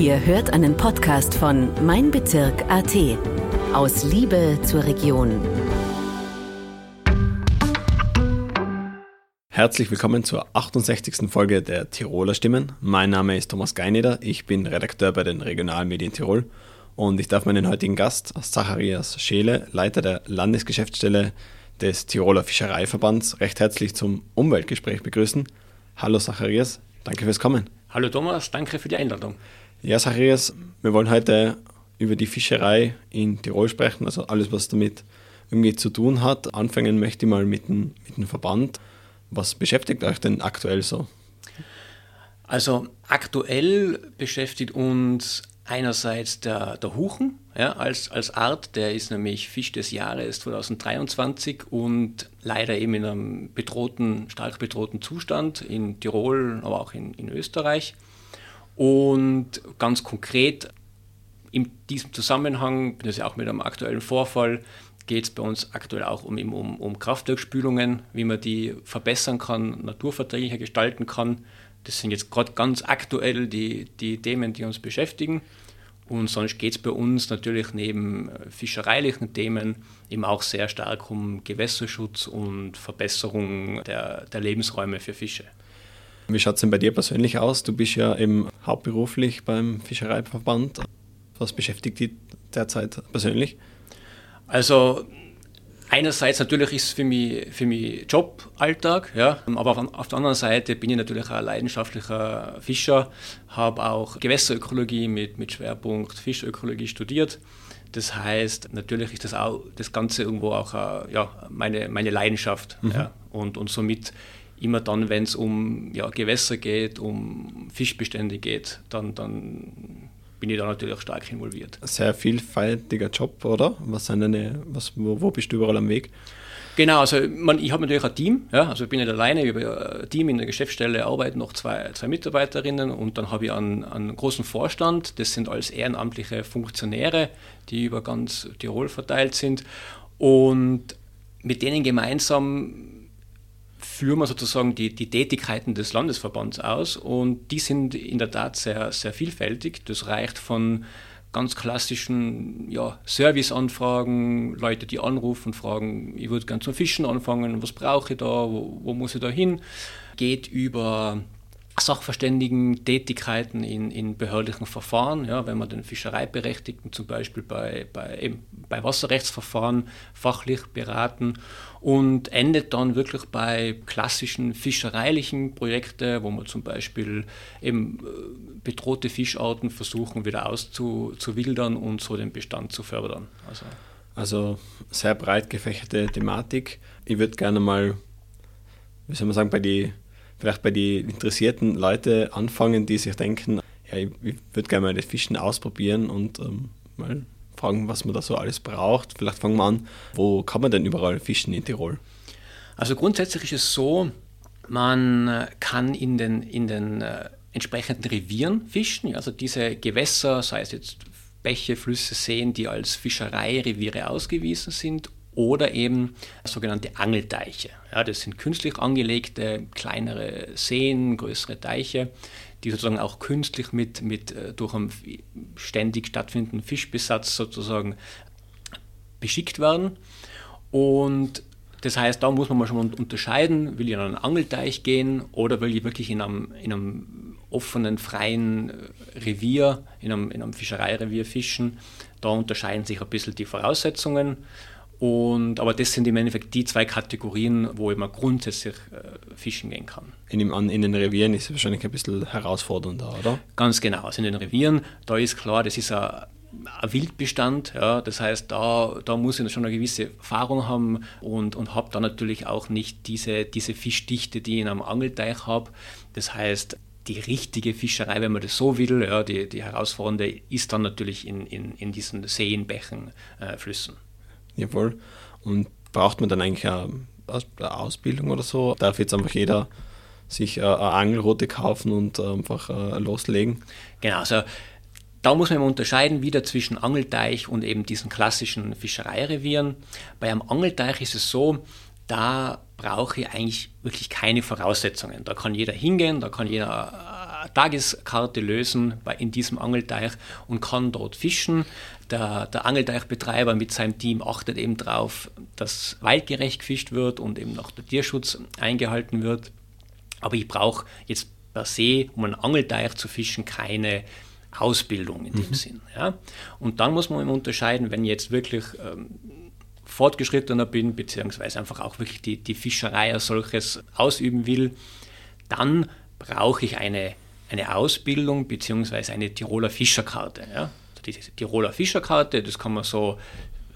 Ihr hört einen Podcast von Mein Bezirk AT. Aus Liebe zur Region. Herzlich willkommen zur 68. Folge der Tiroler Stimmen. Mein Name ist Thomas Geineder, ich bin Redakteur bei den Regionalmedien Tirol und ich darf meinen heutigen Gast, Zacharias Scheele, Leiter der Landesgeschäftsstelle des Tiroler Fischereiverbands, recht herzlich zum Umweltgespräch begrüßen. Hallo Zacharias, danke fürs Kommen. Hallo Thomas, danke für die Einladung. Ja, Zacharias, wir wollen heute über die Fischerei in Tirol sprechen, also alles, was damit irgendwie zu tun hat. Anfangen möchte ich mal mit dem, mit dem Verband. Was beschäftigt euch denn aktuell so? Also aktuell beschäftigt uns einerseits der, der Huchen ja, als, als Art, der ist nämlich Fisch des Jahres 2023 und leider eben in einem bedrohten, stark bedrohten Zustand in Tirol, aber auch in, in Österreich. Und ganz konkret in diesem Zusammenhang, das ist ja auch mit einem aktuellen Vorfall, geht es bei uns aktuell auch um, um, um Kraftwerkspülungen, wie man die verbessern kann, naturverträglicher gestalten kann. Das sind jetzt gerade ganz aktuell die, die Themen, die uns beschäftigen. Und sonst geht es bei uns natürlich neben fischereilichen Themen eben auch sehr stark um Gewässerschutz und Verbesserung der, der Lebensräume für Fische. Wie schaut es denn bei dir persönlich aus? Du bist ja eben hauptberuflich beim Fischereiverband. Was beschäftigt dich derzeit persönlich? Also einerseits natürlich ist es für mich, für mich Joballtag, ja, aber auf, auf, der anderen Seite bin ich natürlich ein leidenschaftlicher Fischer, habe auch Gewässerökologie mit, mit Schwerpunkt Fischökologie studiert. Das heißt, natürlich ist das auch das Ganze irgendwo auch äh, ja, meine, meine Leidenschaft. Mhm. Ja, und, und somit immer dann, wenn es um ja, Gewässer geht, um Fischbestände geht, dann, dann bin ich da natürlich auch stark involviert. Sehr vielfältiger Job, oder? Was sind deine, was, wo, wo bist du überall am Weg? Genau, also man, ich habe natürlich ein Team, ja, also ich bin nicht alleine, ich habe ein Team in der Geschäftsstelle, arbeiten noch zwei, zwei Mitarbeiterinnen und dann habe ich einen, einen großen Vorstand, das sind alles ehrenamtliche Funktionäre, die über ganz Tirol verteilt sind und mit denen gemeinsam führen wir sozusagen die, die Tätigkeiten des Landesverbands aus und die sind in der Tat sehr, sehr vielfältig. Das reicht von ganz klassischen ja, Serviceanfragen, Leute, die anrufen, fragen, ich würde gerne zum Fischen anfangen, was brauche ich da, wo, wo muss ich da hin, geht über Sachverständigen-Tätigkeiten in, in behördlichen Verfahren, ja, wenn man den Fischereiberechtigten zum Beispiel bei, bei, bei Wasserrechtsverfahren fachlich beraten und endet dann wirklich bei klassischen fischereilichen Projekten, wo man zum Beispiel eben äh, bedrohte Fischarten versuchen wieder auszuwildern und so den Bestand zu fördern. Also, also sehr breit gefächerte Thematik. Ich würde gerne mal, wie soll man sagen, bei die vielleicht bei den interessierten Leuten anfangen, die sich denken, ja, ich, ich würde gerne mal das Fischen ausprobieren und ähm, mal fragen, was man da so alles braucht. Vielleicht fangen wir an, wo kann man denn überall fischen in Tirol? Also grundsätzlich ist es so, man kann in den, in den äh, entsprechenden Revieren fischen. Also diese Gewässer, sei es jetzt Bäche, Flüsse, Seen, die als Fischereireviere ausgewiesen sind oder eben sogenannte Angelteiche. Ja, das sind künstlich angelegte kleinere Seen, größere Teiche, die sozusagen auch künstlich mit, mit äh, durch einen ständig stattfindenden Fischbesatz sozusagen beschickt werden. Und das heißt, da muss man mal schon unterscheiden, will ich in einen Angelteich gehen oder will ich wirklich in einem, in einem offenen, freien äh, Revier, in einem, in einem Fischereirevier fischen. Da unterscheiden sich ein bisschen die Voraussetzungen. Und, aber das sind im Endeffekt die zwei Kategorien, wo man grundsätzlich äh, fischen gehen kann. In, dem, in den Revieren ist es wahrscheinlich ein bisschen herausfordernder, oder? Ganz genau. Also in den Revieren, da ist klar, das ist ein, ein Wildbestand. Ja, das heißt, da, da muss ich schon eine gewisse Erfahrung haben und, und habe dann natürlich auch nicht diese, diese Fischdichte, die ich in einem Angelteich habe. Das heißt, die richtige Fischerei, wenn man das so will, ja, die, die herausfordernde, ist dann natürlich in, in, in diesen Seen, Bächen, äh, Flüssen. Jawohl. Und braucht man dann eigentlich eine Ausbildung oder so? Darf jetzt einfach jeder sich eine Angelroute kaufen und einfach äh, loslegen? Genau, also da muss man unterscheiden wieder zwischen Angelteich und eben diesen klassischen Fischereirevieren. Bei einem Angelteich ist es so, da brauche ich eigentlich wirklich keine Voraussetzungen. Da kann jeder hingehen, da kann jeder eine Tageskarte lösen in diesem Angelteich und kann dort fischen. Der, der Angelteichbetreiber mit seinem Team achtet eben darauf, dass waldgerecht gefischt wird und eben noch der Tierschutz eingehalten wird. Aber ich brauche jetzt per se, um einen Angelteich zu fischen, keine Ausbildung in dem mhm. Sinn. Ja? Und dann muss man eben unterscheiden, wenn ich jetzt wirklich ähm, fortgeschrittener bin, beziehungsweise einfach auch wirklich die, die Fischerei als solches ausüben will, dann brauche ich eine, eine Ausbildung beziehungsweise eine Tiroler Fischerkarte. Ja? Die Tiroler Fischerkarte, das kann man so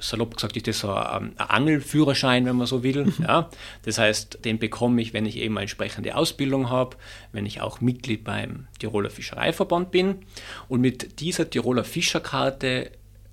salopp gesagt ist das so ein, Angelführerschein, wenn man so will. Mhm. Ja. Das heißt, den bekomme ich, wenn ich eben eine entsprechende Ausbildung habe, wenn ich auch Mitglied beim Tiroler Fischereiverband bin. Und mit dieser Tiroler Fischerkarte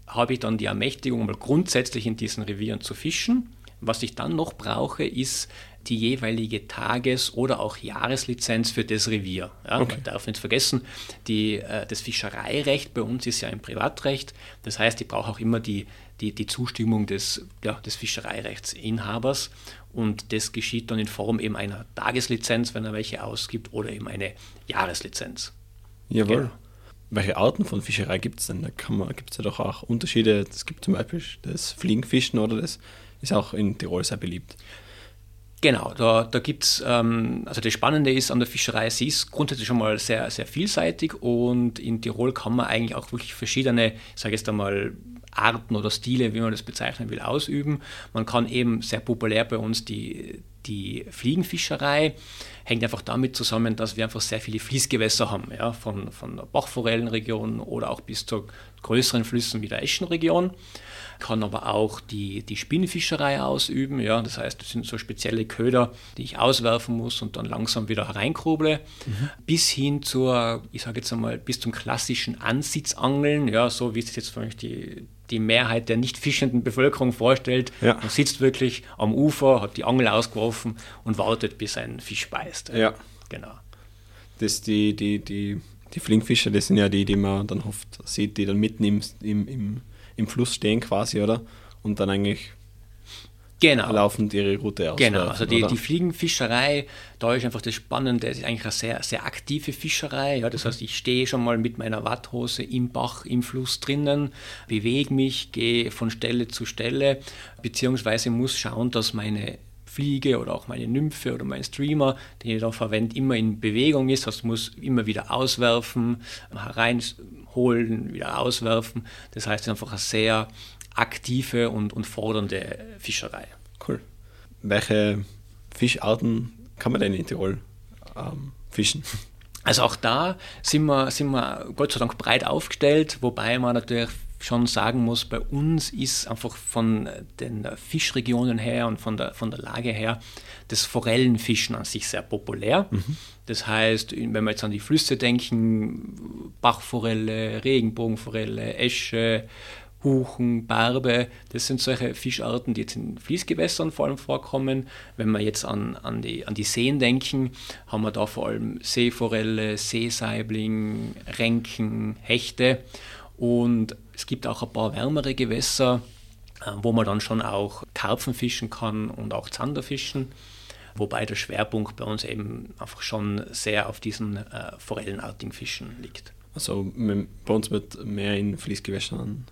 habe ich dann die Ermächtigung, mal grundsätzlich in diesen Revieren zu fischen. Was ich dann noch brauche, ist die jeweilige Tages- oder auch Jahreslizenz für das Revier. Ja, okay. Man darf nicht vergessen, die, äh, das Fischereirecht bei uns ist ja ein Privatrecht. Das heißt, ich brauche auch immer die, die, die Zustimmung des, ja, des Fischereirechtsinhabers. Und das geschieht dann in Form eben einer Tageslizenz, wenn er welche ausgibt, oder eben eine Jahreslizenz. Jawohl. Genau. Welche Arten von Fischerei gibt es denn? Da gibt es ja doch auch Unterschiede. Es gibt zum Beispiel das Fliegenfischen oder das ist auch in Tirol sehr beliebt. Genau, da, da gibt es, ähm, also das Spannende ist an der Fischerei, sie ist grundsätzlich schon mal sehr, sehr vielseitig und in Tirol kann man eigentlich auch wirklich verschiedene, ich sage jetzt einmal, Arten oder Stile, wie man das bezeichnen will, ausüben. Man kann eben sehr populär bei uns die, die Fliegenfischerei, hängt einfach damit zusammen, dass wir einfach sehr viele Fließgewässer haben, ja, von, von der Bachforellenregion oder auch bis zu größeren Flüssen wie der Eschenregion kann aber auch die, die Spinnfischerei ausüben. Ja, das heißt, das sind so spezielle Köder, die ich auswerfen muss und dann langsam wieder hereinkruble. Mhm. Bis hin zur, ich sage jetzt einmal, bis zum klassischen Ansitzangeln, ja, so wie es jetzt für mich die, die Mehrheit der nicht fischenden Bevölkerung vorstellt. Ja. Man sitzt wirklich am Ufer, hat die Angel ausgeworfen und wartet, bis ein Fisch beißt. Ja. Genau. Das die, die, die, die Flinkfischer, das sind ja die, die man dann oft sieht, die dann mitnimmt im, im im Fluss stehen quasi, oder? Und dann eigentlich genau. laufend ihre Route aus. Genau, also die, die, Fliegenfischerei, da ist einfach das Spannende, es ist eigentlich eine sehr, sehr aktive Fischerei. Ja, das mhm. heißt, ich stehe schon mal mit meiner Watthose im Bach, im Fluss drinnen, bewege mich, gehe von Stelle zu Stelle, beziehungsweise muss schauen, dass meine Fliege oder auch meine Nymphe oder mein Streamer, den ich da verwende, immer in Bewegung ist. Das muss immer wieder auswerfen, hereinholen, wieder auswerfen. Das heißt einfach eine sehr aktive und, und fordernde Fischerei. Cool. Welche Fischarten kann man denn in Tirol ähm, fischen? Also auch da sind wir, sind wir Gott sei Dank breit aufgestellt, wobei man natürlich schon sagen muss, bei uns ist einfach von den Fischregionen her und von der, von der Lage her das Forellenfischen an sich sehr populär. Mhm. Das heißt, wenn wir jetzt an die Flüsse denken, Bachforelle, Regenbogenforelle, Esche, Huchen, Barbe, das sind solche Fischarten, die jetzt in Fließgewässern vor allem vorkommen. Wenn wir jetzt an, an, die, an die Seen denken, haben wir da vor allem Seeforelle, Seesaibling, Renken, Hechte. Und es gibt auch ein paar wärmere Gewässer, äh, wo man dann schon auch Karpfen fischen kann und auch Zander fischen. Wobei der Schwerpunkt bei uns eben einfach schon sehr auf diesen äh, forellenartigen Fischen liegt. Also bei uns wird mehr in Fließgewässern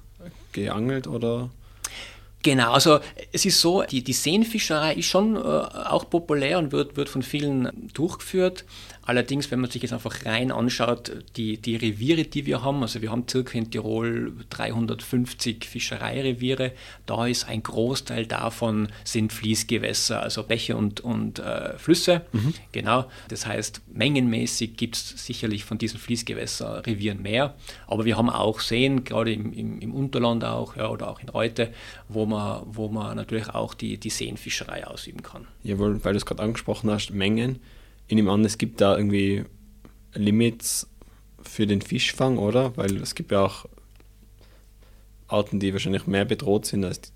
geangelt oder? Genau, also es ist so, die, die Seenfischerei ist schon äh, auch populär und wird, wird von vielen durchgeführt. Allerdings, wenn man sich jetzt einfach rein anschaut, die, die Reviere, die wir haben, also wir haben circa in Tirol 350 Fischereireviere, da ist ein Großteil davon sind Fließgewässer, also Bäche und, und äh, Flüsse. Mhm. Genau, das heißt, mengenmäßig gibt es sicherlich von diesen Fließgewässerrevieren mehr, aber wir haben auch Seen, gerade im, im, im Unterland auch ja, oder auch in Reute, wo man, wo man natürlich auch die, die Seenfischerei ausüben kann. Jawohl, weil du es gerade angesprochen hast, Mengen ich nehme an, es gibt da irgendwie Limits für den Fischfang, oder? Weil es gibt ja auch Arten, die wahrscheinlich mehr bedroht sind als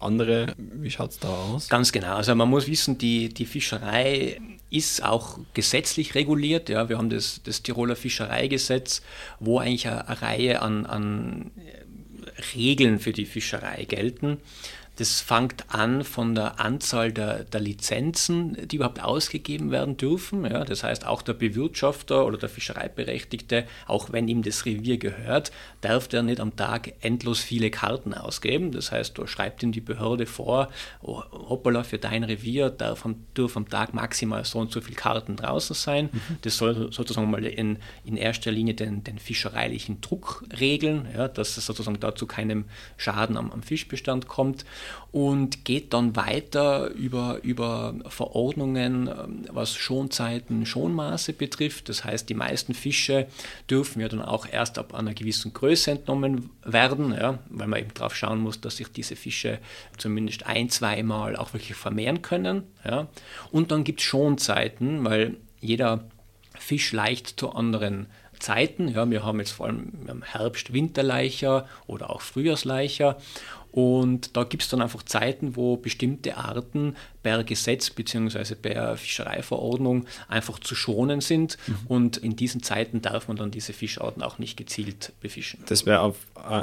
andere. Wie schaut es da aus? Ganz genau. Also man muss wissen, die, die Fischerei ist auch gesetzlich reguliert. Ja, wir haben das, das Tiroler Fischereigesetz, wo eigentlich eine, eine Reihe an, an Regeln für die Fischerei gelten. Das fängt an von der Anzahl der, der, Lizenzen, die überhaupt ausgegeben werden dürfen. Ja, das heißt, auch der Bewirtschafter oder der Fischereiberechtigte, auch wenn ihm das Revier gehört, darf der nicht am Tag endlos viele Karten ausgeben. Das heißt, da schreibt ihm die Behörde vor, oh, hoppala, für dein Revier darf am, darf am Tag maximal so und so viele Karten draußen sein. Mhm. Das soll sozusagen mal in, in erster Linie den, den fischereilichen Druck regeln, ja, dass es sozusagen dazu keinem Schaden am, am Fischbestand kommt und geht dann weiter über, über Verordnungen, ähm, was Schonzeiten, Schonmaße betrifft. Das heißt, die meisten Fische dürfen ja dann auch erst ab einer gewissen Größe entnommen werden, ja, weil man eben darauf schauen muss, dass sich diese Fische zumindest ein, zweimal auch wirklich vermehren können. Ja. Und dann gibt es Schonzeiten, weil jeder Fisch leicht zu anderen Zeiten. Ja, wir haben jetzt vor allem Herbst, Winterleicher oder auch Frühjahrsleicher. Und da gibt es dann einfach Zeiten, wo bestimmte Arten per Gesetz bzw. per Fischereiverordnung einfach zu schonen sind. Mhm. Und in diesen Zeiten darf man dann diese Fischarten auch nicht gezielt befischen. Das wäre auch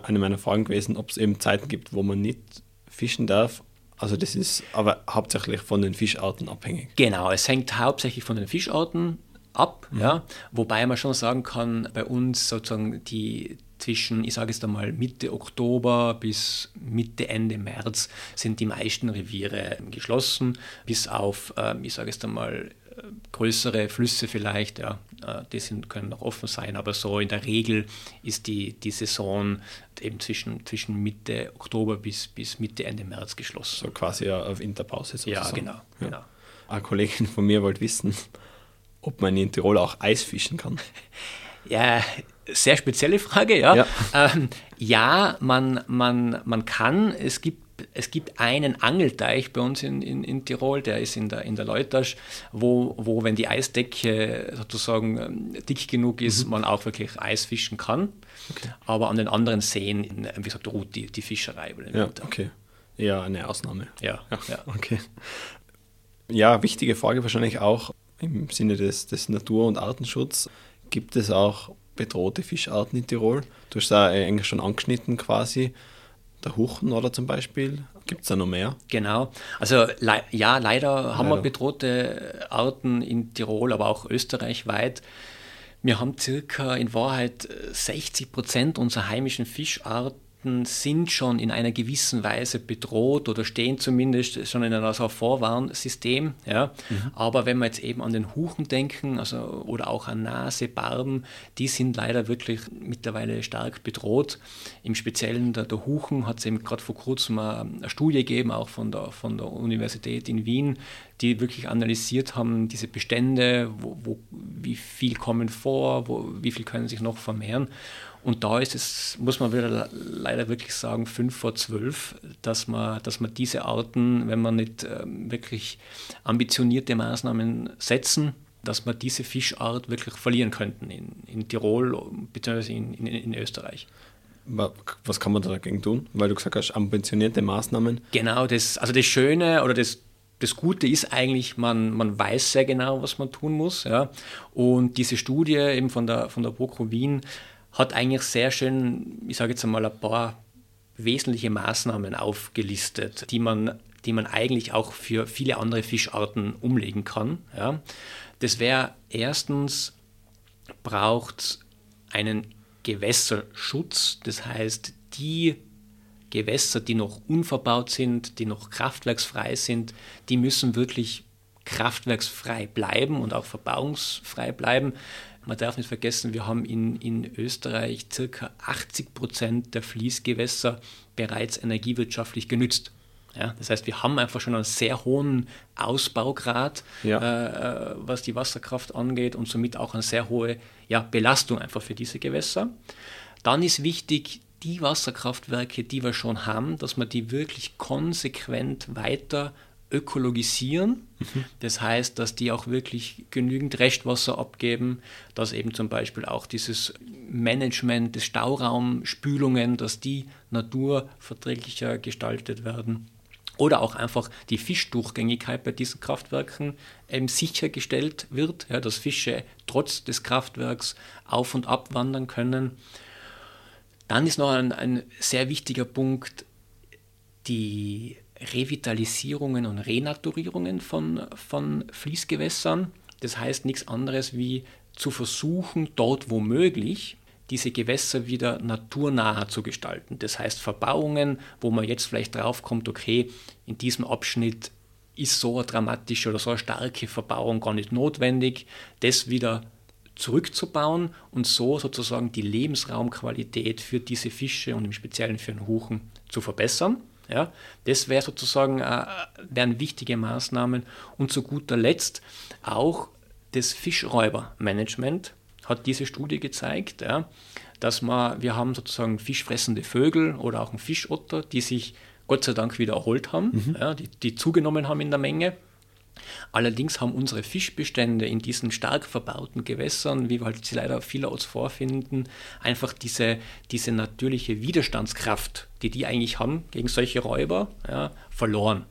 eine meiner Fragen gewesen, ob es eben Zeiten gibt, wo man nicht fischen darf. Also das ist aber hauptsächlich von den Fischarten abhängig. Genau, es hängt hauptsächlich von den Fischarten ab, mhm. ja, wobei man schon sagen kann, bei uns sozusagen die zwischen, ich sage es einmal, Mitte Oktober bis Mitte, Ende März sind die meisten Reviere geschlossen, bis auf, äh, ich sage es einmal, äh, größere Flüsse vielleicht, ja, äh, die sind, können noch offen sein, aber so in der Regel ist die, die Saison eben zwischen, zwischen Mitte Oktober bis, bis Mitte, Ende März geschlossen. So quasi auf Winterpause sozusagen. Ja, genau. Ja. genau. Eine Kollegin von mir wollte wissen, ob man in Tirol auch Eis fischen kann. Ja, sehr spezielle Frage, ja. Ja, ähm, ja man, man, man kann. Es gibt es gibt einen Angelteich bei uns in, in, in, Tirol, der ist in der, in der Leutasch, wo, wo, wenn die Eisdecke sozusagen ähm, dick genug ist, mhm. man auch wirklich Eis fischen kann. Okay. Aber an den anderen Seen, wie gesagt, ruht die, die Fischerei. Ja, okay. Ja, eine Ausnahme. Ja, ja. ja. Okay. Ja, wichtige Frage wahrscheinlich auch im Sinne des, des Natur- und Artenschutzes. Gibt es auch bedrohte Fischarten in Tirol? Du hast da eigentlich schon angeschnitten quasi. Der Huchen oder zum Beispiel. Gibt es da noch mehr? Genau. Also le ja, leider haben leider. wir bedrohte Arten in Tirol, aber auch österreichweit. Wir haben circa in Wahrheit 60 Prozent unserer heimischen Fischarten Arten sind schon in einer gewissen Weise bedroht oder stehen zumindest schon in einem so Vorwarnsystem. Ja. Mhm. Aber wenn wir jetzt eben an den Huchen denken also, oder auch an Nase, Barben, die sind leider wirklich mittlerweile stark bedroht. Im Speziellen der, der Huchen hat es eben gerade vor kurzem eine, eine Studie gegeben, auch von der, von der Universität in Wien, die wirklich analysiert haben, diese Bestände, wo, wo, wie viel kommen vor, wo, wie viel können sich noch vermehren. Und da ist es, muss man wieder leider wirklich sagen, fünf vor zwölf, dass man, dass man diese Arten, wenn man nicht ähm, wirklich ambitionierte Maßnahmen setzen, dass man diese Fischart wirklich verlieren könnten in, in Tirol bzw. In, in, in Österreich. Was kann man dagegen tun? Weil du gesagt hast, ambitionierte Maßnahmen. Genau, das, also das Schöne oder das, das Gute ist eigentlich, man, man weiß sehr genau, was man tun muss. Ja. Und diese Studie eben von der, von der BOKO Wien hat eigentlich sehr schön, ich sage jetzt einmal, ein paar wesentliche Maßnahmen aufgelistet, die man, die man eigentlich auch für viele andere Fischarten umlegen kann. Ja. Das wäre erstens, braucht einen Gewässerschutz, das heißt, die Gewässer, die noch unverbaut sind, die noch kraftwerksfrei sind, die müssen wirklich kraftwerksfrei bleiben und auch verbauungsfrei bleiben. Man darf nicht vergessen, wir haben in, in Österreich circa 80 Prozent der Fließgewässer bereits energiewirtschaftlich genützt. Ja, das heißt, wir haben einfach schon einen sehr hohen Ausbaugrad, ja. äh, was die Wasserkraft angeht und somit auch eine sehr hohe ja, Belastung einfach für diese Gewässer. Dann ist wichtig, die Wasserkraftwerke, die wir schon haben, dass man die wirklich konsequent weiter ökologisieren. Mhm. Das heißt, dass die auch wirklich genügend Restwasser abgeben, dass eben zum Beispiel auch dieses Management des Stauraumspülungen, dass die naturverträglicher gestaltet werden. Oder auch einfach die Fischdurchgängigkeit bei diesen Kraftwerken eben sichergestellt wird, ja, dass Fische trotz des Kraftwerks auf und ab wandern können. Dann ist noch ein, ein sehr wichtiger Punkt, die Revitalisierungen und Renaturierungen von, von Fließgewässern. Das heißt nichts anderes wie zu versuchen, dort wo möglich, diese Gewässer wieder naturnaher zu gestalten. Das heißt Verbauungen, wo man jetzt vielleicht draufkommt, okay, in diesem Abschnitt ist so eine dramatische oder so eine starke Verbauung gar nicht notwendig, das wieder zurückzubauen und so sozusagen die Lebensraumqualität für diese Fische und im Speziellen für den Huchen zu verbessern. Ja, das wäre sozusagen äh, wären wichtige Maßnahmen. Und zu guter Letzt auch das Fischräubermanagement hat diese Studie gezeigt, ja, dass man, wir haben sozusagen fischfressende Vögel oder auch einen Fischotter, die sich Gott sei Dank wieder erholt haben, mhm. ja, die, die zugenommen haben in der Menge. Allerdings haben unsere Fischbestände in diesen stark verbauten Gewässern, wie wir halt sie leider vielerorts vorfinden, einfach diese, diese natürliche Widerstandskraft, die die eigentlich haben gegen solche Räuber, ja, verloren.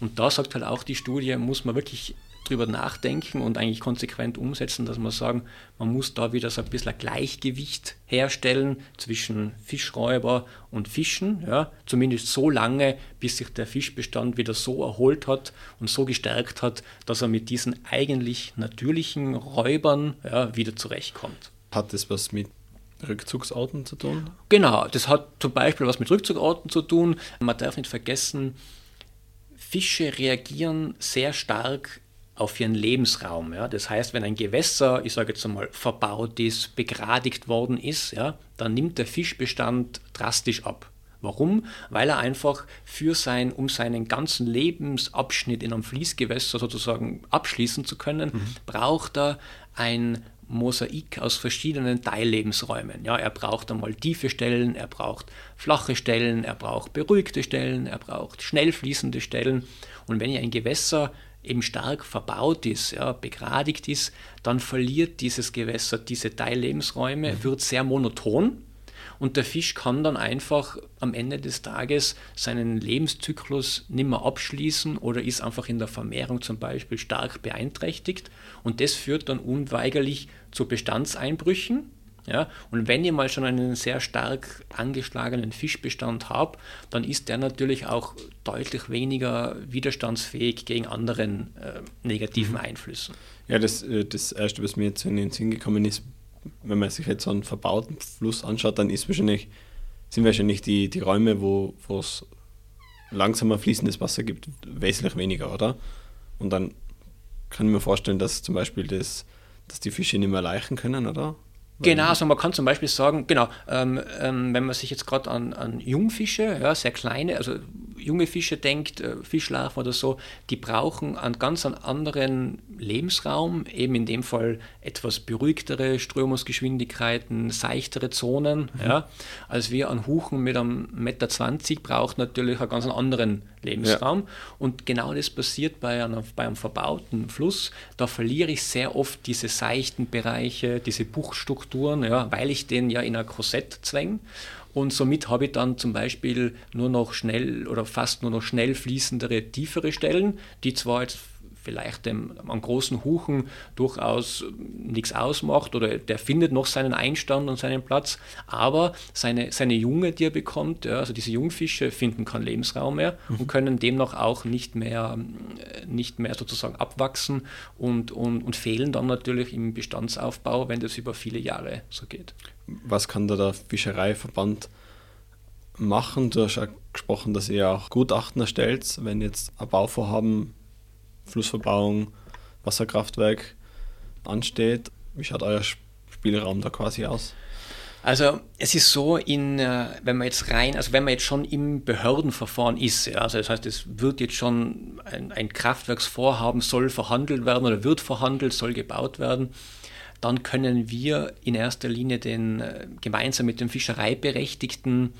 Und da sagt halt auch die Studie, muss man wirklich drüber nachdenken und eigentlich konsequent umsetzen, dass man sagen, man muss da wieder so ein bisschen ein Gleichgewicht herstellen zwischen Fischräuber und Fischen, ja, zumindest so lange, bis sich der Fischbestand wieder so erholt hat und so gestärkt hat, dass er mit diesen eigentlich natürlichen Räubern ja, wieder zurechtkommt. Hat das was mit Rückzugsorten zu tun? Genau, das hat zum Beispiel was mit Rückzugsorten zu tun. Man darf nicht vergessen, Fische reagieren sehr stark auf ihren Lebensraum. Ja. Das heißt, wenn ein Gewässer, ich sage jetzt einmal, verbaut ist, begradigt worden ist, ja, dann nimmt der Fischbestand drastisch ab. Warum? Weil er einfach für sein, um seinen ganzen Lebensabschnitt in einem Fließgewässer sozusagen abschließen zu können, mhm. braucht er ein Mosaik aus verschiedenen Teillebensräumen. Ja, er braucht einmal tiefe Stellen, er braucht flache Stellen, er braucht beruhigte Stellen, er braucht schnell fließende Stellen. Und wenn ihr ein Gewässer eben stark verbaut ist, ja, begradigt ist, dann verliert dieses Gewässer diese Teillebensräume, mhm. wird sehr monoton und der Fisch kann dann einfach am Ende des Tages seinen Lebenszyklus nicht mehr abschließen oder ist einfach in der Vermehrung zum Beispiel stark beeinträchtigt und das führt dann unweigerlich zu Bestandseinbrüchen ja, und wenn ich mal schon einen sehr stark angeschlagenen Fischbestand habe, dann ist der natürlich auch deutlich weniger widerstandsfähig gegen anderen äh, negativen mhm. Einflüssen. Ja, das, äh, das Erste, was mir jetzt in den Sinn gekommen ist, wenn man sich jetzt so einen verbauten Fluss anschaut, dann ist wahrscheinlich, sind wahrscheinlich die, die Räume, wo es langsamer fließendes Wasser gibt, wesentlich weniger, oder? Und dann kann ich mir vorstellen, dass zum Beispiel das, dass die Fische nicht mehr leichen können, oder? Genau, also man kann zum Beispiel sagen, genau, ähm, ähm, wenn man sich jetzt gerade an, an Jungfische, ja, sehr kleine, also junge Fische denkt, äh, Fischlarven oder so, die brauchen einen ganz anderen Lebensraum, eben in dem Fall etwas beruhigtere Strömungsgeschwindigkeiten, seichtere Zonen. Mhm. Ja. Als wir an Huchen mit einem Meter 20 braucht natürlich einen ganz anderen Lebensraum. Ja. Und genau das passiert bei, einer, bei einem verbauten Fluss. Da verliere ich sehr oft diese seichten Bereiche, diese Buchstrukturen, ja, weil ich den ja in ein Korsett zwänge. Und somit habe ich dann zum Beispiel nur noch schnell oder fast nur noch schnell fließendere, tiefere Stellen, die zwar jetzt vielleicht dem, am großen Huchen durchaus nichts ausmacht oder der findet noch seinen Einstand und seinen Platz, aber seine, seine Junge, die er bekommt, ja, also diese Jungfische finden keinen Lebensraum mehr mhm. und können demnach auch nicht mehr, nicht mehr sozusagen abwachsen und, und, und fehlen dann natürlich im Bestandsaufbau, wenn das über viele Jahre so geht. Was kann da der Fischereiverband machen? Du hast ja gesprochen, dass ihr auch Gutachten erstellt, wenn jetzt ein Bauvorhaben Flussverbauung, Wasserkraftwerk ansteht. Wie schaut euer Spielraum da quasi aus? Also es ist so, in, äh, wenn man jetzt rein, also wenn man jetzt schon im Behördenverfahren ist, also das heißt, es wird jetzt schon ein, ein Kraftwerksvorhaben soll verhandelt werden oder wird verhandelt, soll gebaut werden, dann können wir in erster Linie den äh, gemeinsam mit dem Fischereiberechtigten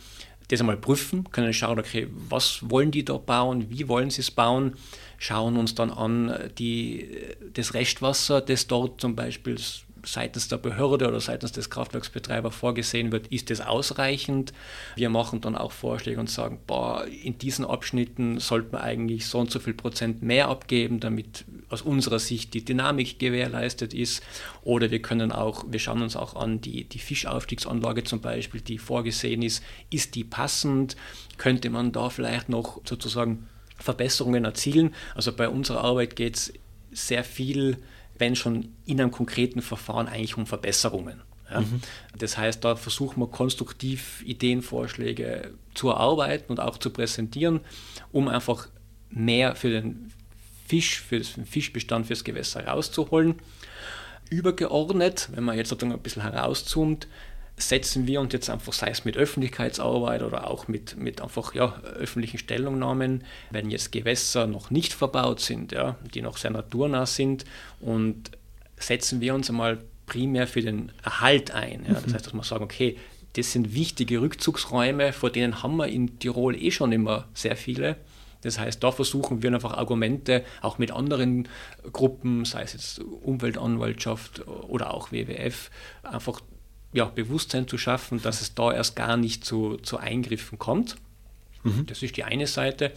das einmal prüfen, können schauen, okay, was wollen die da bauen, wie wollen sie es bauen, schauen uns dann an die, das Restwasser, das dort zum Beispiel seitens der Behörde oder seitens des Kraftwerksbetreibers vorgesehen wird, ist das ausreichend. Wir machen dann auch Vorschläge und sagen, boah, in diesen Abschnitten sollte man eigentlich so und so viel Prozent mehr abgeben, damit aus unserer Sicht die Dynamik gewährleistet ist. Oder wir können auch, wir schauen uns auch an, die, die Fischaufstiegsanlage zum Beispiel, die vorgesehen ist, ist die passend? Könnte man da vielleicht noch sozusagen Verbesserungen erzielen? Also bei unserer Arbeit geht es sehr viel wenn schon in einem konkreten Verfahren eigentlich um Verbesserungen. Ja. Mhm. Das heißt, da versuchen wir konstruktiv Ideenvorschläge zu erarbeiten und auch zu präsentieren, um einfach mehr für den Fisch, für den Fischbestand, fürs Gewässer rauszuholen. Übergeordnet, wenn man jetzt sozusagen ein bisschen herauszoomt, setzen wir uns jetzt einfach, sei es mit Öffentlichkeitsarbeit oder auch mit, mit einfach ja, öffentlichen Stellungnahmen, wenn jetzt Gewässer noch nicht verbaut sind, ja, die noch sehr naturnah sind und setzen wir uns einmal primär für den Erhalt ein. Ja. Das mhm. heißt, dass wir sagen, okay, das sind wichtige Rückzugsräume, vor denen haben wir in Tirol eh schon immer sehr viele. Das heißt, da versuchen wir einfach Argumente auch mit anderen Gruppen, sei es jetzt Umweltanwaltschaft oder auch WWF, einfach ja, Bewusstsein zu schaffen, dass es da erst gar nicht zu, zu Eingriffen kommt. Mhm. Das ist die eine Seite.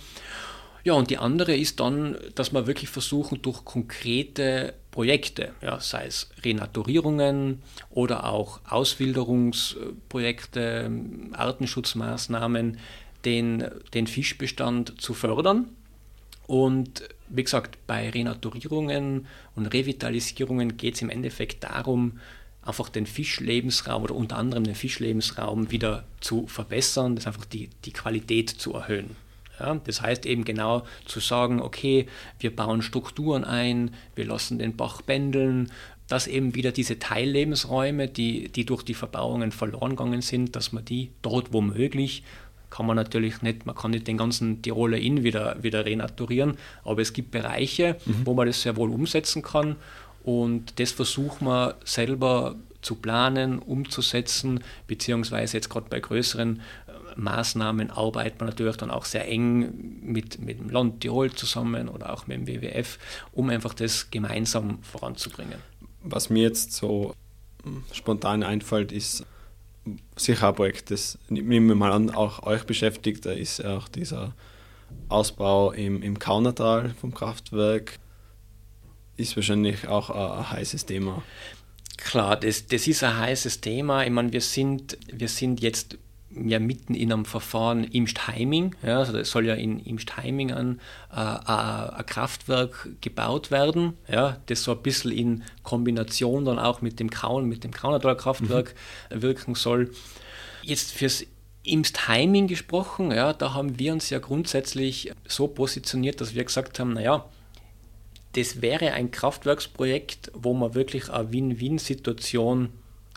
Ja, und die andere ist dann, dass wir wirklich versuchen, durch konkrete Projekte, ja, sei es Renaturierungen oder auch Auswilderungsprojekte, Artenschutzmaßnahmen, den, den Fischbestand zu fördern. Und wie gesagt, bei Renaturierungen und Revitalisierungen geht es im Endeffekt darum, einfach den Fischlebensraum oder unter anderem den Fischlebensraum wieder zu verbessern, das einfach die, die Qualität zu erhöhen. Ja, das heißt eben genau zu sagen, okay, wir bauen Strukturen ein, wir lassen den Bach bändeln, dass eben wieder diese Teillebensräume, die, die durch die Verbauungen verloren gegangen sind, dass man die dort womöglich, kann man natürlich nicht, man kann nicht den ganzen Tiroler Inn wieder, wieder renaturieren, aber es gibt Bereiche, mhm. wo man das sehr wohl umsetzen kann und das versuchen wir selber zu planen, umzusetzen, beziehungsweise jetzt gerade bei größeren äh, Maßnahmen arbeitet man natürlich dann auch sehr eng mit, mit dem Land Tirol zusammen oder auch mit dem WWF, um einfach das gemeinsam voranzubringen. Was mir jetzt so hm, spontan einfällt, ist sicher ein Projekt, das nehmen wir mal an, auch euch beschäftigt, da ist auch dieser Ausbau im, im Kaunertal vom Kraftwerk ist wahrscheinlich auch ein, heißes Thema. Klar, das, das ist ein heißes Thema. Ich meine, wir sind, wir sind jetzt ja mitten in einem Verfahren Imstheiming. Ja, also es soll ja in Imstheiming ein, äh, ein, Kraftwerk gebaut werden, ja, das so ein bisschen in Kombination dann auch mit dem Kaun, mit dem Kaunertaler Kraftwerk mhm. wirken soll. Jetzt fürs Imstheiming gesprochen, ja, da haben wir uns ja grundsätzlich so positioniert, dass wir gesagt haben, naja, das wäre ein Kraftwerksprojekt, wo man wirklich eine Win-Win-Situation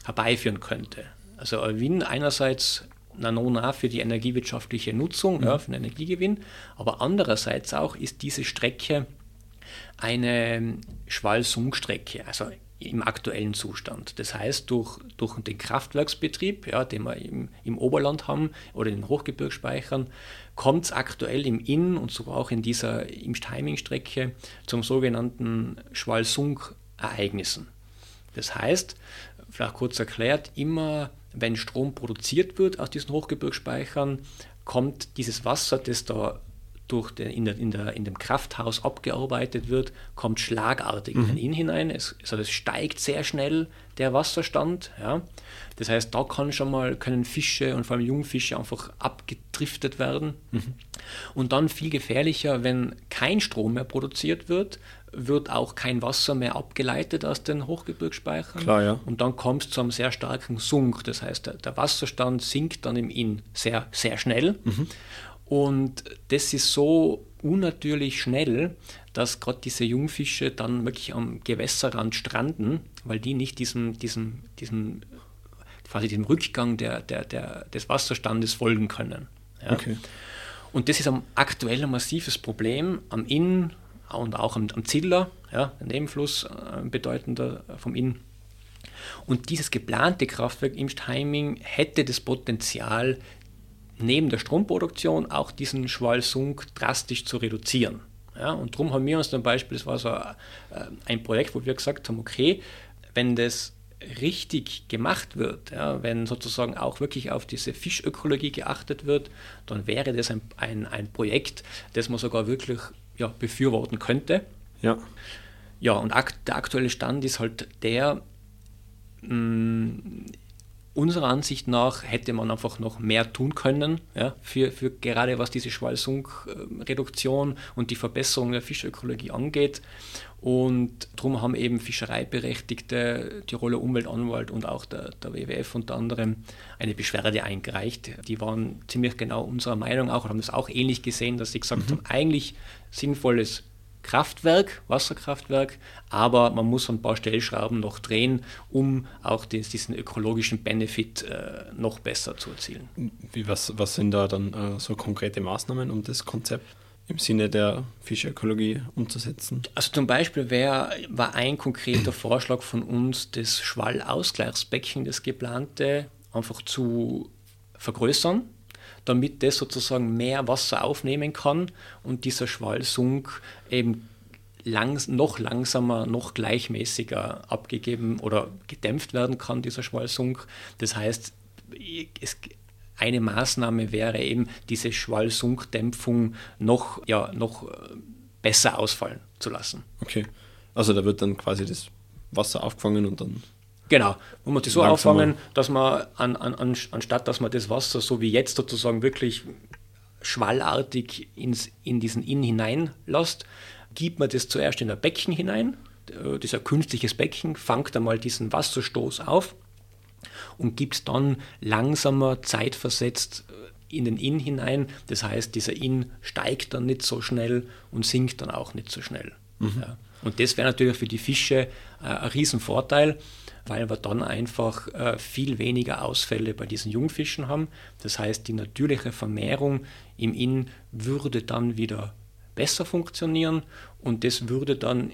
herbeiführen könnte. Also ein Win einerseits Nanona für die energiewirtschaftliche Nutzung, mhm. ja, für den Energiegewinn, aber andererseits auch ist diese Strecke eine Schwalsungstrecke, also im aktuellen Zustand. Das heißt, durch, durch den Kraftwerksbetrieb, ja, den wir im, im Oberland haben oder in den Hochgebirgsspeichern, kommt es aktuell im Inn und sogar auch in dieser im Timing-Strecke zum sogenannten Schwalsunk-Ereignissen. Das heißt, vielleicht kurz erklärt, immer wenn Strom produziert wird aus diesen Hochgebirgsspeichern, kommt dieses Wasser, das da durch den, in, der, in, der, in dem Krafthaus abgearbeitet wird, kommt schlagartig mhm. in den Inn hinein. Es, also es steigt sehr schnell der Wasserstand. Ja. Das heißt, da kann schon mal, können Fische und vor allem Jungfische einfach abgedriftet werden. Mhm. Und dann viel gefährlicher, wenn kein Strom mehr produziert wird, wird auch kein Wasser mehr abgeleitet aus den Hochgebirgsspeichern. Klar, ja. Und dann kommt es zu einem sehr starken Sunk. Das heißt, der, der Wasserstand sinkt dann im Inn sehr, sehr schnell. Mhm. Und das ist so unnatürlich schnell, dass gerade diese Jungfische dann wirklich am Gewässerrand stranden, weil die nicht diesem, diesem, diesem, quasi dem Rückgang der, der, der, des Wasserstandes folgen können. Ja. Okay. Und das ist am aktuell ein massives Problem am Inn und auch am, am Ziller, ja, der Nebenfluss, äh, bedeutender vom Inn. Und dieses geplante Kraftwerk im Timing hätte das Potenzial, neben der Stromproduktion auch diesen Schwalsunk drastisch zu reduzieren. Ja, und darum haben wir uns zum Beispiel, das war so äh, ein Projekt, wo wir gesagt haben, okay, wenn das richtig gemacht wird, ja, wenn sozusagen auch wirklich auf diese Fischökologie geachtet wird, dann wäre das ein, ein, ein Projekt, das man sogar wirklich ja, befürworten könnte. Ja. Ja, und akt, der aktuelle Stand ist halt der, mh, mm, unserer Ansicht nach hätte man einfach noch mehr tun können, ja, für, für gerade was diese Schwalsunkreduktion und die Verbesserung der Fischökologie angeht. Und darum haben eben Fischereiberechtigte, Tiroler Umweltanwalt und auch der, der WWF unter anderem eine Beschwerde eingereicht. Die waren ziemlich genau unserer Meinung auch und haben das auch ähnlich gesehen, dass sie gesagt mhm. haben, eigentlich sinnvolles Kraftwerk, Wasserkraftwerk, aber man muss ein paar Stellschrauben noch drehen, um auch diesen ökologischen Benefit äh, noch besser zu erzielen. Wie, was, was sind da dann äh, so konkrete Maßnahmen, um das Konzept im Sinne der Fischökologie umzusetzen? Also zum Beispiel wär, war ein konkreter Vorschlag von uns, das Schwallausgleichsbecken, das geplante, einfach zu vergrößern damit das sozusagen mehr Wasser aufnehmen kann und dieser Schwallsunk eben langs noch langsamer, noch gleichmäßiger abgegeben oder gedämpft werden kann, dieser Schwallsunk. Das heißt, es, eine Maßnahme wäre eben, diese Schwallsunkdämpfung noch, ja, noch besser ausfallen zu lassen. Okay, also da wird dann quasi das Wasser aufgefangen und dann Genau, man muss das so Langsamer. auffangen, dass man an, an, anstatt dass man das Wasser so wie jetzt sozusagen wirklich schwallartig ins, in diesen Inn hineinlässt, gibt man das zuerst in ein Becken hinein, äh, dieser künstliches Becken, fangt einmal diesen Wasserstoß auf und gibt dann langsamer, zeitversetzt äh, in den Inn hinein. Das heißt, dieser Inn steigt dann nicht so schnell und sinkt dann auch nicht so schnell. Mhm. Ja. Und das wäre natürlich für die Fische äh, ein Riesenvorteil weil wir dann einfach äh, viel weniger Ausfälle bei diesen Jungfischen haben. Das heißt, die natürliche Vermehrung im Inn würde dann wieder besser funktionieren und das würde dann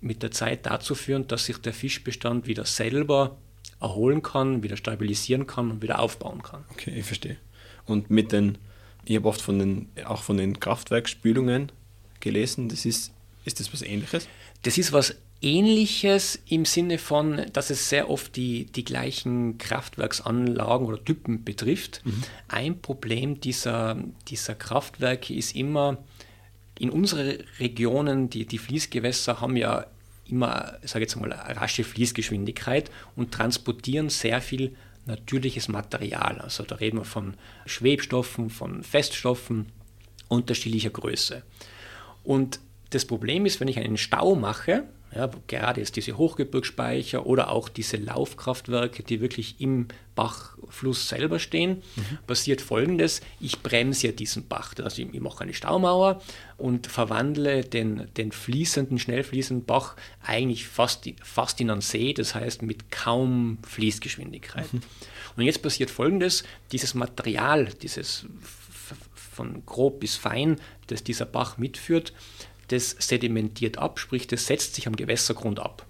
mit der Zeit dazu führen, dass sich der Fischbestand wieder selber erholen kann, wieder stabilisieren kann und wieder aufbauen kann. Okay, ich verstehe. Und mit den, ich habe oft von den, auch von den Kraftwerksspülungen gelesen, das ist, ist das was ähnliches? Das ist was Ähnliches im Sinne von, dass es sehr oft die, die gleichen Kraftwerksanlagen oder Typen betrifft. Mhm. Ein Problem dieser, dieser Kraftwerke ist immer, in unseren Regionen, die, die Fließgewässer haben ja immer, sage jetzt mal, rasche Fließgeschwindigkeit und transportieren sehr viel natürliches Material. Also da reden wir von Schwebstoffen, von Feststoffen unterschiedlicher Größe. Und das Problem ist, wenn ich einen Stau mache, ja, gerade jetzt diese Hochgebirgsspeicher oder auch diese Laufkraftwerke, die wirklich im Bachfluss selber stehen, mhm. passiert folgendes: Ich bremse ja diesen Bach. Also ich, ich mache eine Staumauer und verwandle den, den fließenden, schnell fließenden Bach eigentlich fast, fast in einen See, das heißt mit kaum Fließgeschwindigkeit. Mhm. Und jetzt passiert folgendes: Dieses Material, dieses von grob bis fein, das dieser Bach mitführt, das sedimentiert ab, sprich, das setzt sich am Gewässergrund ab.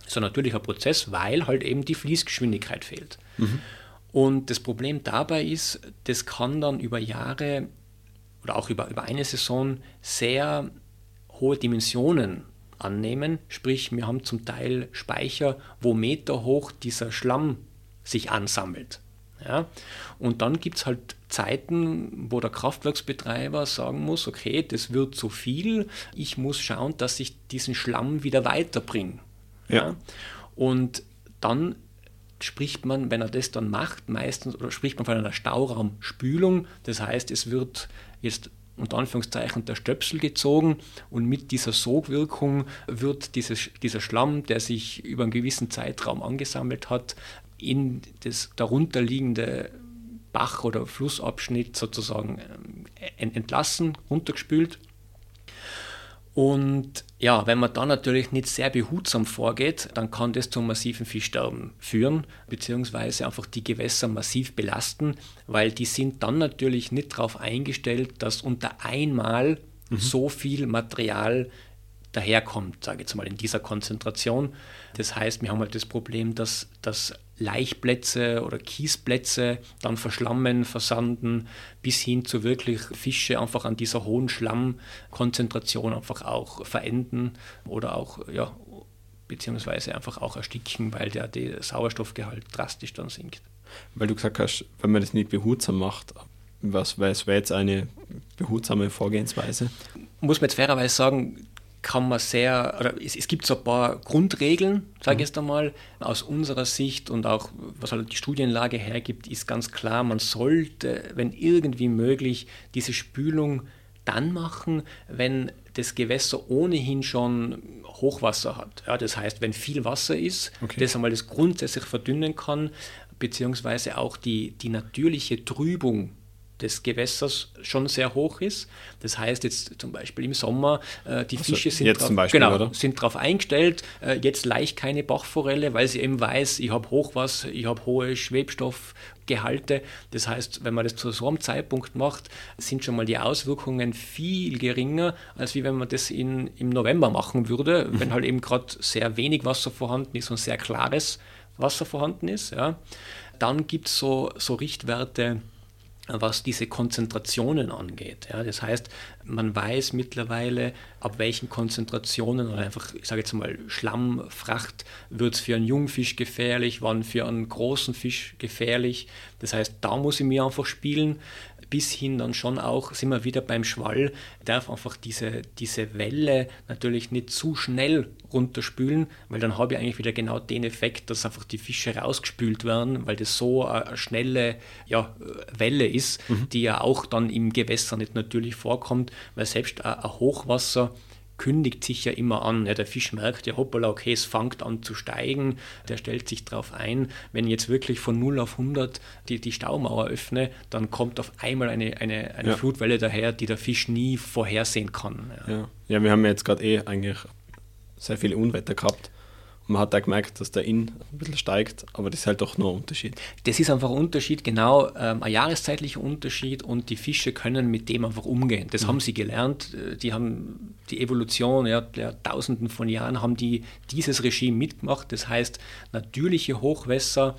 Das ist ein natürlicher Prozess, weil halt eben die Fließgeschwindigkeit fehlt. Mhm. Und das Problem dabei ist, das kann dann über Jahre oder auch über, über eine Saison sehr hohe Dimensionen annehmen. Sprich, wir haben zum Teil Speicher, wo Meter hoch dieser Schlamm sich ansammelt. Ja? Und dann gibt es halt Zeiten, wo der Kraftwerksbetreiber sagen muss, okay, das wird zu viel, ich muss schauen, dass ich diesen Schlamm wieder weiterbringe. Ja. ja? Und dann spricht man, wenn er das dann macht, meistens, oder spricht man von einer Stauraumspülung, das heißt, es wird jetzt unter Anführungszeichen der Stöpsel gezogen und mit dieser Sogwirkung wird dieses, dieser Schlamm, der sich über einen gewissen Zeitraum angesammelt hat, in das darunterliegende Bach- oder Flussabschnitt sozusagen ähm, entlassen, runtergespült. Und ja, wenn man da natürlich nicht sehr behutsam vorgeht, dann kann das zum massiven Fischsterben führen, beziehungsweise einfach die Gewässer massiv belasten, weil die sind dann natürlich nicht darauf eingestellt, dass unter einmal mhm. so viel Material daherkommt, sage ich jetzt mal, in dieser Konzentration. Das heißt, wir haben halt das Problem, dass, dass Laichplätze oder Kiesplätze dann verschlammen, versanden, bis hin zu wirklich Fische einfach an dieser hohen Schlammkonzentration einfach auch verenden oder auch ja, beziehungsweise einfach auch ersticken, weil der, der Sauerstoffgehalt drastisch dann sinkt. Weil du gesagt hast, wenn man das nicht behutsam macht, was wäre jetzt eine behutsame Vorgehensweise? Muss man jetzt fairerweise sagen, kann man sehr, oder es, es gibt so ein paar Grundregeln, sage ich mhm. jetzt einmal, aus unserer Sicht und auch was halt die Studienlage hergibt, ist ganz klar, man sollte, wenn irgendwie möglich, diese Spülung dann machen, wenn das Gewässer ohnehin schon Hochwasser hat. Ja, das heißt, wenn viel Wasser ist, okay. das einmal das grundsätzlich verdünnen kann, beziehungsweise auch die, die natürliche Trübung des Gewässers schon sehr hoch ist. Das heißt jetzt zum Beispiel im Sommer, äh, die also Fische sind, drauf, Beispiel, genau, sind darauf eingestellt, äh, jetzt leicht keine Bachforelle, weil sie eben weiß, ich habe Hochwasser, ich habe hohe Schwebstoffgehalte. Das heißt, wenn man das zu so einem Zeitpunkt macht, sind schon mal die Auswirkungen viel geringer, als wie wenn man das in, im November machen würde, mhm. wenn halt eben gerade sehr wenig Wasser vorhanden ist und sehr klares Wasser vorhanden ist. Ja. Dann gibt es so, so Richtwerte, was diese Konzentrationen angeht. Ja, das heißt, man weiß mittlerweile, ab welchen Konzentrationen oder einfach, ich sage jetzt mal, Schlammfracht wird es für einen Jungfisch gefährlich, wann für einen großen Fisch gefährlich. Das heißt, da muss ich mir einfach spielen bis hin dann schon auch, sind wir wieder beim Schwall, darf einfach diese, diese Welle natürlich nicht zu schnell runterspülen, weil dann habe ich eigentlich wieder genau den Effekt, dass einfach die Fische rausgespült werden, weil das so eine schnelle ja, Welle ist, mhm. die ja auch dann im Gewässer nicht natürlich vorkommt, weil selbst ein Hochwasser kündigt sich ja immer an. Ja, der Fisch merkt ja, hoppala, okay, es fängt an zu steigen, der stellt sich darauf ein. Wenn ich jetzt wirklich von 0 auf 100 die, die Staumauer öffne, dann kommt auf einmal eine, eine, eine ja. Flutwelle daher, die der Fisch nie vorhersehen kann. Ja, ja. ja wir haben jetzt gerade eh eigentlich sehr viele Unwetter gehabt man hat da gemerkt, dass der Inn ein bisschen steigt, aber das ist halt doch nur ein Unterschied. Das ist einfach ein Unterschied, genau, ähm, ein jahreszeitlicher Unterschied und die Fische können mit dem einfach umgehen. Das mhm. haben sie gelernt, äh, die haben die Evolution, ja, der Tausenden von Jahren haben die dieses Regime mitgemacht. Das heißt, natürliche Hochwässer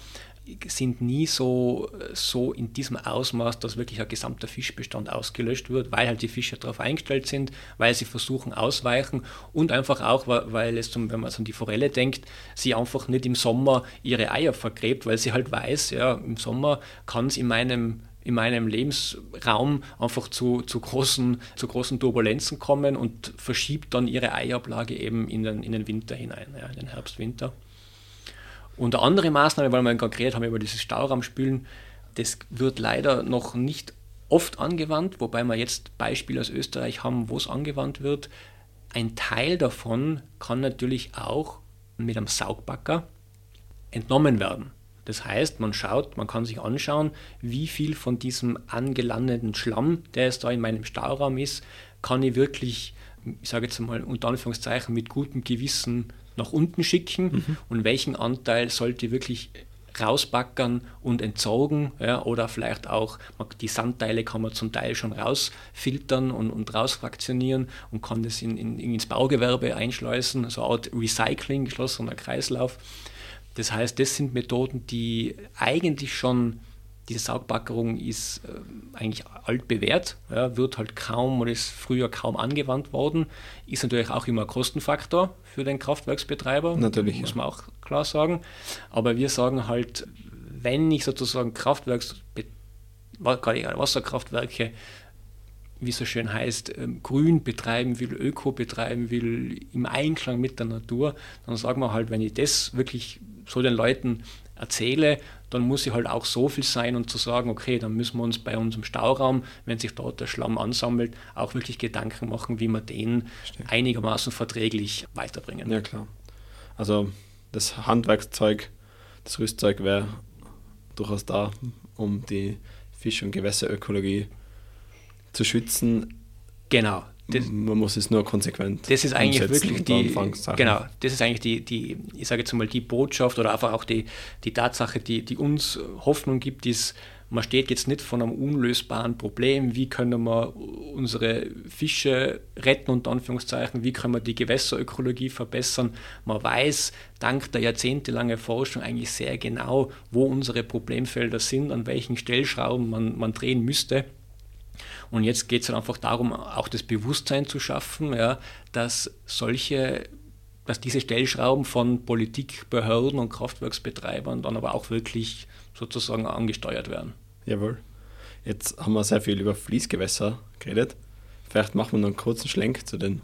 sind nie so, so in diesem Ausmaß, dass wirklich ein gesamter Fischbestand ausgelöscht wird, weil halt die Fische darauf eingestellt sind, weil sie versuchen ausweichen und einfach auch, weil es, zum, wenn man an die Forelle denkt, sie einfach nicht im Sommer ihre Eier vergräbt, weil sie halt weiß, ja, im Sommer kann es in meinem in meinem Lebensraum einfach zu, zu, großen, zu großen Turbulenzen kommen und verschiebt dann ihre Eiablage eben in den, in den Winter hinein, ja, in den Herbst, Winter. Und eine andere Maßnahme, weil wir geredet haben über dieses Stauraumspülen, das wird leider noch nicht oft angewandt, wobei wir jetzt Beispiele aus Österreich haben, wo es angewandt wird. Ein Teil davon kann natürlich auch mit einem Saugbagger entnommen werden. Das heißt, man schaut, man kann sich anschauen, wie viel von diesem angelandeten Schlamm, der es da in meinem Stauraum ist, kann ich wirklich, ich sage jetzt mal unter Anführungszeichen, mit gutem Gewissen nach unten schicken mhm. und welchen Anteil sollte wirklich rausbackern und entsorgen ja, oder vielleicht auch die Sandteile kann man zum Teil schon rausfiltern und, und rausfraktionieren und kann das in, in, ins Baugewerbe einschleusen, so eine Art Recycling, geschlossener Kreislauf. Das heißt, das sind Methoden, die eigentlich schon diese Saugbackerung ist äh, eigentlich altbewährt, ja, wird halt kaum oder ist früher kaum angewandt worden, ist natürlich auch immer ein Kostenfaktor für den Kraftwerksbetreiber, natürlich, muss man auch klar sagen. Aber wir sagen halt, wenn ich sozusagen Kraftwerks, Wasserkraftwerke, wie es so schön heißt, ähm, grün betreiben will, öko betreiben will, im Einklang mit der Natur, dann sagen wir halt, wenn ich das wirklich so den Leuten erzähle, dann muss sie halt auch so viel sein und zu sagen, okay, dann müssen wir uns bei unserem Stauraum, wenn sich dort der Schlamm ansammelt, auch wirklich Gedanken machen, wie wir den Stimmt. einigermaßen verträglich weiterbringen. Ja, klar. Also das Handwerkszeug, das Rüstzeug wäre durchaus da, um die Fisch- und Gewässerökologie zu schützen. Genau. Das, man muss es nur konsequent Das ist eigentlich wirklich die, genau, das ist eigentlich die, die ich sage jetzt mal, die Botschaft oder einfach auch die, die Tatsache, die, die uns Hoffnung gibt, ist, man steht jetzt nicht vor einem unlösbaren Problem, wie können wir unsere Fische retten, unter Anführungszeichen, wie können wir die Gewässerökologie verbessern. Man weiß dank der jahrzehntelangen Forschung eigentlich sehr genau, wo unsere Problemfelder sind, an welchen Stellschrauben man, man drehen müsste. Und jetzt geht es einfach darum, auch das Bewusstsein zu schaffen, ja, dass solche dass diese Stellschrauben von Politik, Behörden und Kraftwerksbetreibern dann aber auch wirklich sozusagen angesteuert werden. Jawohl. Jetzt haben wir sehr viel über Fließgewässer geredet. Vielleicht machen wir noch einen kurzen Schlenk zu den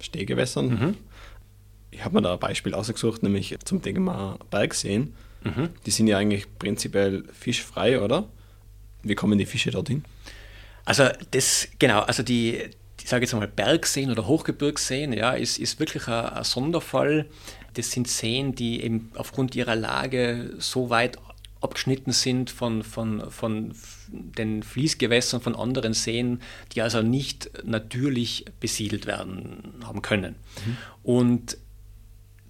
Stehgewässern. Mhm. Ich habe mir da ein Beispiel ausgesucht, nämlich zum Thema Bergseen. Mhm. Die sind ja eigentlich prinzipiell fischfrei, oder? Wie kommen die Fische dorthin? Also das, genau, also die, ich sage jetzt mal Bergseen oder Hochgebirgsseen, ja, ist, ist wirklich ein, ein Sonderfall. Das sind Seen, die eben aufgrund ihrer Lage so weit abgeschnitten sind von, von, von den Fließgewässern von anderen Seen, die also nicht natürlich besiedelt werden haben können. Mhm. Und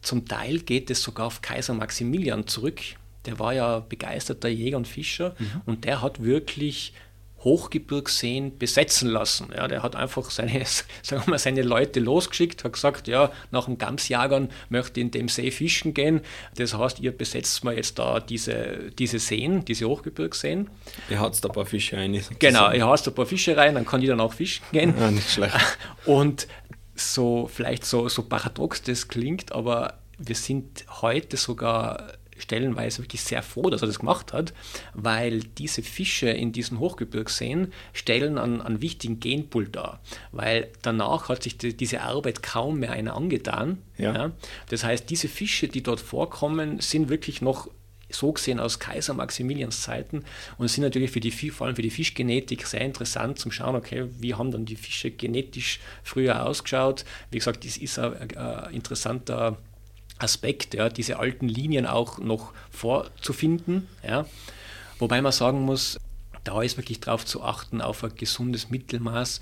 zum Teil geht es sogar auf Kaiser Maximilian zurück. Der war ja begeisterter Jäger und Fischer mhm. und der hat wirklich Hochgebirgsseen besetzen lassen. Ja, der hat einfach seine, sagen wir mal, seine Leute losgeschickt, hat gesagt, ja, nach dem Gamsjagern möchte ich in dem See fischen gehen. Das heißt, ihr besetzt mal jetzt da diese, diese Seen, diese Hochgebirgsseen. Ihr haut da ein paar Fische rein. Genau, ihr haut da ein paar Fische rein, dann kann ich dann auch fischen gehen. Ja, nicht schlecht. Und so, vielleicht so, so paradox das klingt, aber wir sind heute sogar stellenweise wirklich sehr froh, dass er das gemacht hat, weil diese Fische in diesen Hochgebirgsseen stellen einen, einen wichtigen Genpool dar, weil danach hat sich die, diese Arbeit kaum mehr einer angetan. Ja. ja. Das heißt, diese Fische, die dort vorkommen, sind wirklich noch so gesehen aus Kaiser Maximilians Zeiten und sind natürlich für die, vor allem für die Fischgenetik sehr interessant zum Schauen, okay, wie haben dann die Fische genetisch früher ausgeschaut. Wie gesagt, das ist ein, ein interessanter Aspekt, ja, diese alten Linien auch noch vorzufinden. Ja. Wobei man sagen muss, da ist wirklich darauf zu achten, auf ein gesundes Mittelmaß.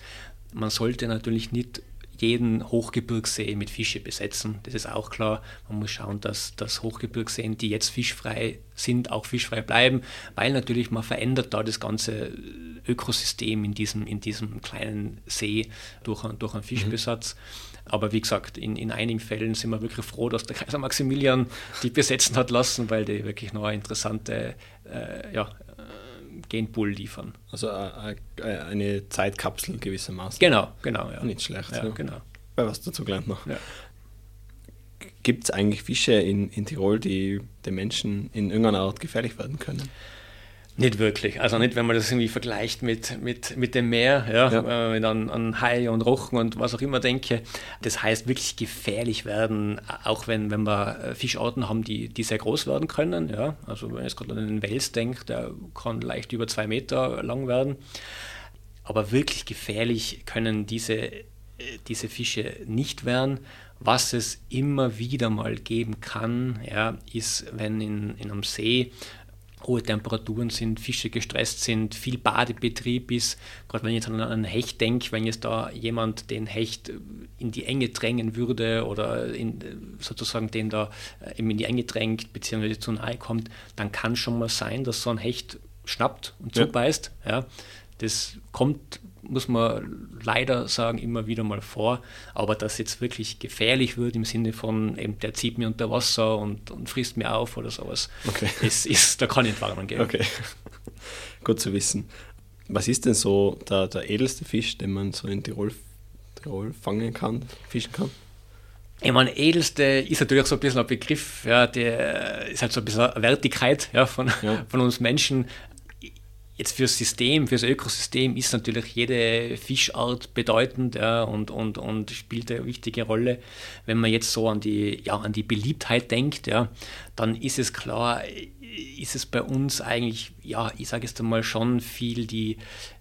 Man sollte natürlich nicht jeden Hochgebirgssee mit Fische besetzen. Das ist auch klar. Man muss schauen, dass, dass Hochgebirgsseen, die jetzt fischfrei sind, auch fischfrei bleiben, weil natürlich man verändert da das ganze Ökosystem in diesem, in diesem kleinen See durch, durch einen Fischbesatz. Mhm. Aber wie gesagt, in, in einigen Fällen sind wir wirklich froh, dass der Kaiser Maximilian die besetzen hat lassen, weil die wirklich noch eine interessante äh, ja, äh, Genpool liefern. Also äh, äh, eine Zeitkapsel gewissermaßen. Genau, genau. Ja. Nicht schlecht. Ja, ja. genau. Bei was dazu gelernt noch. Ja. Gibt es eigentlich Fische in, in Tirol, die den Menschen in irgendeiner Art gefährlich werden können? Nicht wirklich. Also nicht, wenn man das irgendwie vergleicht mit, mit, mit dem Meer, ja, ja. Äh, an, an Hai und Rochen und was auch immer denke. Das heißt wirklich gefährlich werden, auch wenn, wenn wir äh, Fischarten haben, die, die sehr groß werden können. Ja. Also wenn ich jetzt gerade an den Wels denke, der kann leicht über zwei Meter lang werden. Aber wirklich gefährlich können diese, äh, diese Fische nicht werden. Was es immer wieder mal geben kann, ja, ist, wenn in, in einem See hohe Temperaturen sind, Fische gestresst sind, viel Badebetrieb ist. Gerade wenn ich jetzt an einen Hecht denke, wenn jetzt da jemand den Hecht in die Enge drängen würde oder in, sozusagen den da äh, eben in die Enge drängt, beziehungsweise zu nahe kommt, dann kann schon mal sein, dass so ein Hecht schnappt und zubeißt. Ja. ja. Das kommt muss man leider sagen, immer wieder mal vor. Aber dass jetzt wirklich gefährlich wird im Sinne von, eben, der zieht mir unter Wasser und, und frisst mir auf oder sowas, okay. ist, ist, da kann ich Entwarnung geben. Okay, gut zu wissen. Was ist denn so der, der edelste Fisch, den man so in Tirol, Tirol fangen kann, fischen kann? Ich meine, edelste ist natürlich so ein bisschen ein Begriff, ja, der ist halt so ein bisschen eine Wertigkeit ja, von, ja. von uns Menschen. Jetzt fürs System, fürs Ökosystem ist natürlich jede Fischart bedeutend ja, und, und, und spielt eine wichtige Rolle. Wenn man jetzt so an die, ja, an die Beliebtheit denkt, ja, dann ist es klar, ist es bei uns eigentlich, ja, ich sage jetzt einmal schon viel die,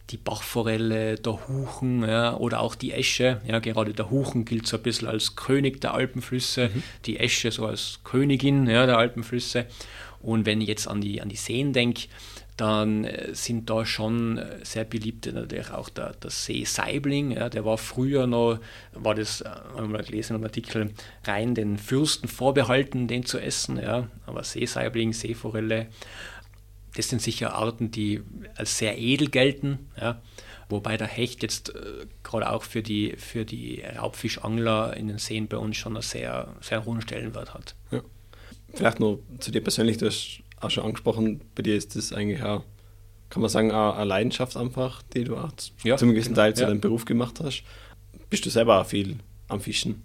die Bachforelle, der Huchen ja, oder auch die Esche. Ja, gerade der Huchen gilt so ein bisschen als König der Alpenflüsse, mhm. die Esche so als Königin ja, der Alpenflüsse. Und wenn ich jetzt an die, an die Seen denke, dann äh, sind da schon äh, sehr beliebte natürlich auch der, der See Saibling, ja, der war früher noch, war das, äh, haben wir gelesen im Artikel, rein den Fürsten vorbehalten, den zu essen, ja, aber Seesaibling, Seeforelle, das sind sicher Arten, die als sehr edel gelten, ja, wobei der Hecht jetzt äh, gerade auch für die, für die Raubfischangler in den Seen bei uns schon einen sehr, sehr hohen Stellenwert hat. Ja. Vielleicht nur zu dir persönlich, du hast auch schon angesprochen, bei dir ist das eigentlich auch, kann man sagen, eine Leidenschaft einfach, die du auch ja, zum gewissen genau. Teil zu ja. deinem Beruf gemacht hast. Bist du selber auch viel am Fischen?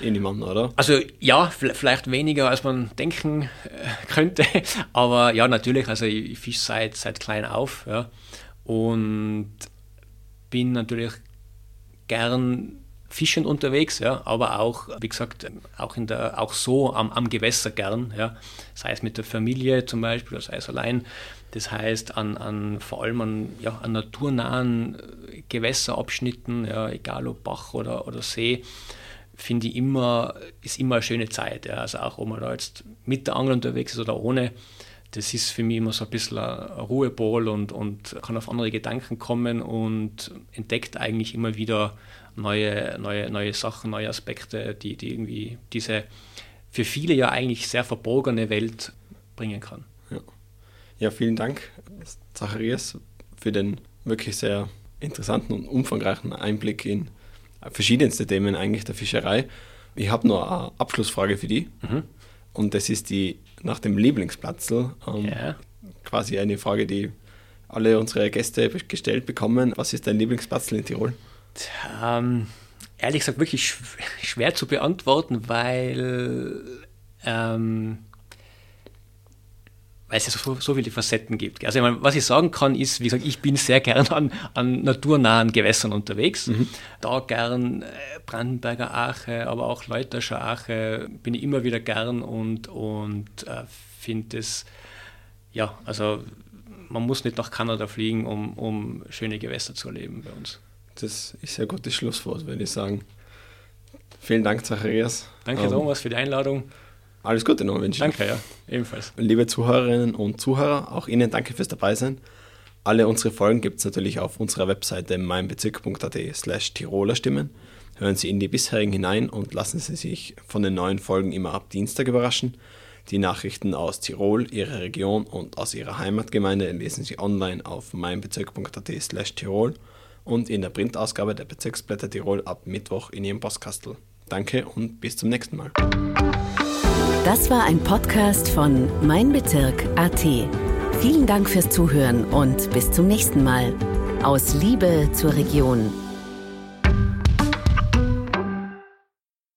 Ich nehme an, oder? Also ja, vielleicht weniger, als man denken äh, könnte. Aber ja, natürlich, also ich fische seit, seit klein auf. Ja. Und bin natürlich gern fischend unterwegs, ja, aber auch, wie gesagt, auch, in der, auch so am, am Gewässer gern, ja, sei es mit der Familie zum Beispiel, sei es allein. Das heißt, an, an vor allem an, ja, an naturnahen Gewässerabschnitten, ja, egal ob Bach oder, oder See, finde ich immer, ist immer eine schöne Zeit. Ja. Also auch ob man da jetzt mit der Angel unterwegs ist oder ohne, das ist für mich immer so ein bisschen ein Ruhepol und, und kann auf andere Gedanken kommen und entdeckt eigentlich immer wieder neue, neue, neue Sachen, neue Aspekte, die, die irgendwie diese für viele ja eigentlich sehr verborgene Welt bringen kann. Ja, ja vielen Dank, Zacharias, für den wirklich sehr interessanten und umfangreichen Einblick in verschiedenste Themen eigentlich der Fischerei. Ich habe noch eine Abschlussfrage für dich. Mhm. Und das ist die nach dem Lieblingsplatzl. Ähm, yeah. Quasi eine Frage, die alle unsere Gäste gestellt bekommen. Was ist dein Lieblingsplatzl in Tirol? Ähm, ehrlich gesagt wirklich schwer zu beantworten, weil, ähm, weil es ja so, so viele Facetten gibt. Also ich meine, was ich sagen kann, ist, wie gesagt, ich bin sehr gern an, an naturnahen Gewässern unterwegs. Mhm. Da gern äh, Brandenberger Ache, aber auch Leuterscher Ache bin ich immer wieder gern und, und äh, finde es, ja, also man muss nicht nach Kanada fliegen, um, um schöne Gewässer zu erleben bei uns. Das ist ein gutes Schlusswort, würde ich sagen. Vielen Dank, Zacharias. Danke, ähm, Thomas, für die Einladung. Alles Gute noch wünsche ich. Danke, ja, ebenfalls. Liebe Zuhörerinnen und Zuhörer, auch Ihnen danke fürs Dabeisein. Alle unsere Folgen gibt es natürlich auf unserer Webseite meinbezirk.at slash Tiroler Stimmen. Hören Sie in die bisherigen hinein und lassen Sie sich von den neuen Folgen immer ab Dienstag überraschen. Die Nachrichten aus Tirol, Ihrer Region und aus Ihrer Heimatgemeinde lesen Sie online auf meinbezirk.at slash Tirol und in der Printausgabe der Bezirksblätter Tirol ab Mittwoch in Ihrem Postkastel. Danke und bis zum nächsten Mal. Das war ein Podcast von Mein Bezirk AT. Vielen Dank fürs Zuhören und bis zum nächsten Mal. Aus Liebe zur Region.